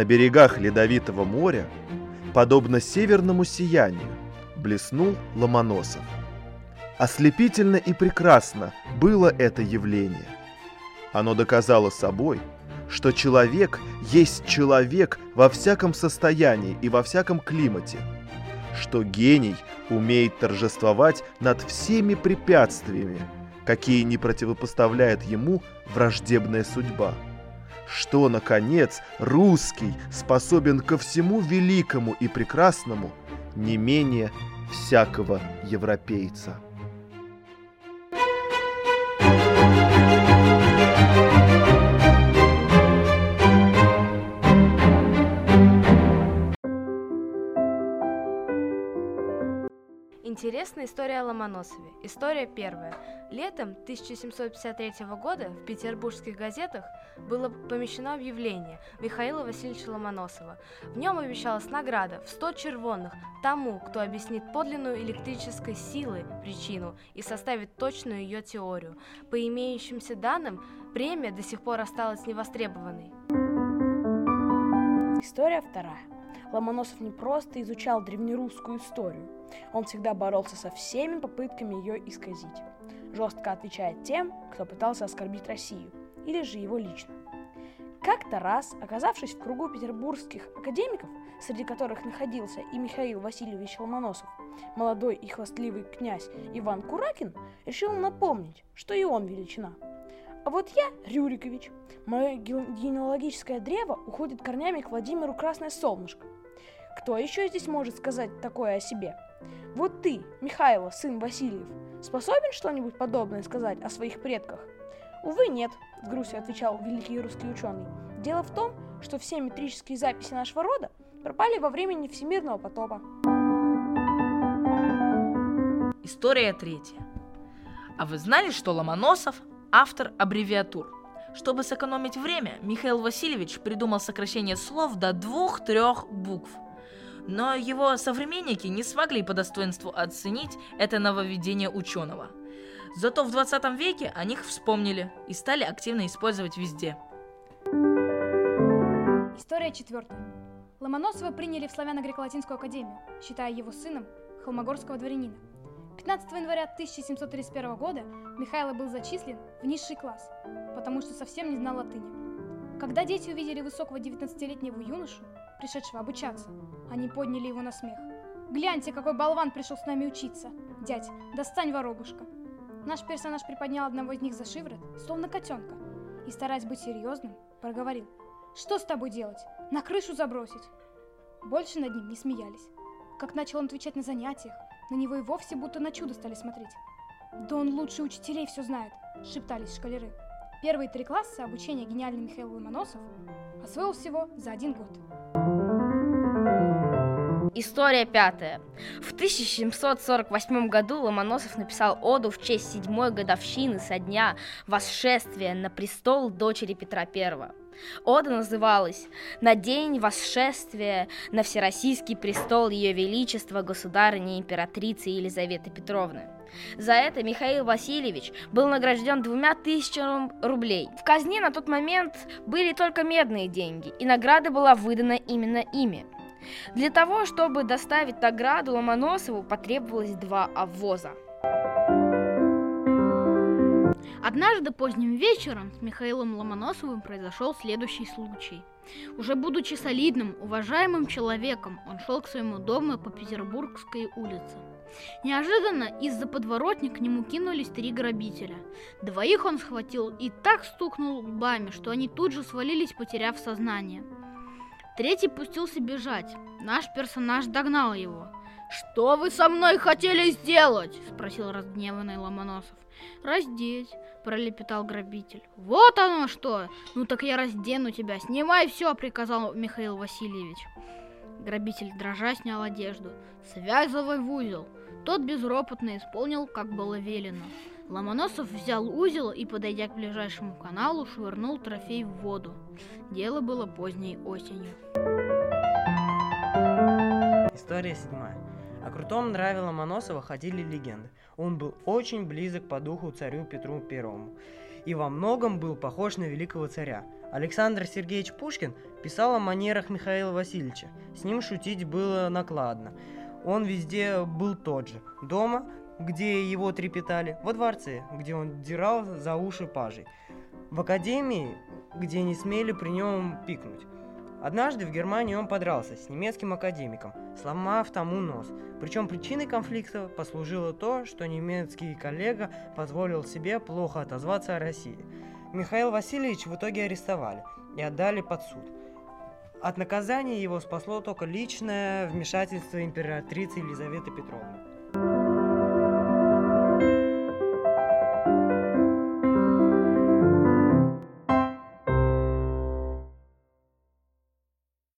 На берегах Ледовитого моря, подобно северному сиянию, блеснул Ломоносов. Ослепительно и прекрасно было это явление. Оно доказало собой, что человек есть человек во всяком состоянии и во всяком климате, что гений умеет торжествовать над всеми препятствиями, какие не противопоставляет ему враждебная судьба, что, наконец, русский способен ко всему великому и прекрасному не менее всякого европейца. Интересная история о Ломоносове. История первая. Летом 1753 года в петербургских газетах было помещено объявление Михаила Васильевича Ломоносова. В нем обещалась награда в 100 червонных тому, кто объяснит подлинную электрической силы причину и составит точную ее теорию. По имеющимся данным, премия до сих пор осталась невостребованной. История вторая. Ломоносов не просто изучал древнерусскую историю, он всегда боролся со всеми попытками ее исказить, жестко отвечая тем, кто пытался оскорбить Россию, или же его лично. Как-то раз, оказавшись в кругу петербургских академиков, среди которых находился и Михаил Васильевич Ломоносов, молодой и хвастливый князь Иван Куракин решил напомнить, что и он величина. А вот я, Рюрикович, мое генеалогическое древо уходит корнями к Владимиру Красное Солнышко – кто еще здесь может сказать такое о себе? Вот ты, Михайло, сын Васильев, способен что-нибудь подобное сказать о своих предках? Увы, нет, с грустью отвечал великий русский ученый. Дело в том, что все метрические записи нашего рода пропали во времени всемирного потопа. История третья. А вы знали, что Ломоносов – автор аббревиатур? Чтобы сэкономить время, Михаил Васильевич придумал сокращение слов до двух-трех букв – но его современники не смогли по достоинству оценить это нововведение ученого. Зато в 20 веке о них вспомнили и стали активно использовать везде. История четвертая. Ломоносова приняли в Славяно-Греко-Латинскую академию, считая его сыном холмогорского дворянина. 15 января 1731 года Михайло был зачислен в низший класс, потому что совсем не знал латыни. Когда дети увидели высокого 19-летнего юношу, пришедшего обучаться, они подняли его на смех. «Гляньте, какой болван пришел с нами учиться! Дядь, достань воробушка!» Наш персонаж приподнял одного из них за шиворот, словно котенка, и, стараясь быть серьезным, проговорил. «Что с тобой делать? На крышу забросить?» Больше над ним не смеялись. Как начал он отвечать на занятиях, на него и вовсе будто на чудо стали смотреть. «Да он лучше учителей все знает», — шептались шкалеры. Первые три класса обучения гениальный Михаил Ломоносов освоил всего за один год. История пятая. В 1748 году Ломоносов написал оду в честь седьмой годовщины со дня восшествия на престол дочери Петра I. Ода называлась «На день восшествия на Всероссийский престол Ее Величества Государыни Императрицы Елизаветы Петровны». За это Михаил Васильевич был награжден двумя тысячами рублей. В казне на тот момент были только медные деньги, и награда была выдана именно ими. Для того, чтобы доставить награду Ломоносову, потребовалось два обвоза. Однажды поздним вечером с Михаилом Ломоносовым произошел следующий случай. Уже будучи солидным, уважаемым человеком, он шел к своему дому по Петербургской улице. Неожиданно из-за подворотни к нему кинулись три грабителя. Двоих он схватил и так стукнул лбами, что они тут же свалились, потеряв сознание. Третий пустился бежать. Наш персонаж догнал его. «Что вы со мной хотели сделать?» – спросил разгневанный Ломоносов. «Раздеть», – пролепетал грабитель. «Вот оно что! Ну так я раздену тебя, снимай все!» – приказал Михаил Васильевич. Грабитель дрожа снял одежду. «Связывай в узел!» Тот безропотно исполнил, как было велено. Ломоносов взял узел и, подойдя к ближайшему каналу, швырнул трофей в воду. Дело было поздней осенью. История седьмая. О крутом нраве Ломоносова ходили легенды. Он был очень близок по духу царю Петру Первому. и во многом был похож на великого царя. Александр Сергеевич Пушкин писал о манерах Михаила Васильевича. С ним шутить было накладно. Он везде был тот же. Дома, где его трепетали, во дворце, где он дирал за уши пажей, в академии, где не смели при нем пикнуть. Однажды в Германии он подрался с немецким академиком, сломав тому нос. Причем причиной конфликта послужило то, что немецкий коллега позволил себе плохо отозваться о России. Михаил Васильевич в итоге арестовали и отдали под суд. От наказания его спасло только личное вмешательство императрицы Елизаветы Петровны.